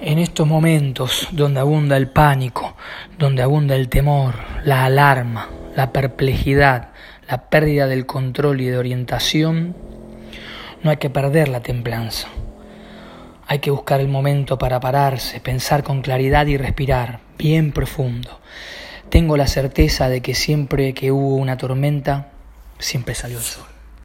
En estos momentos donde abunda el pánico, donde abunda el temor, la alarma, la perplejidad, la pérdida del control y de orientación, no hay que perder la templanza. Hay que buscar el momento para pararse, pensar con claridad y respirar bien profundo. Tengo la certeza de que siempre que hubo una tormenta, siempre salió el sol.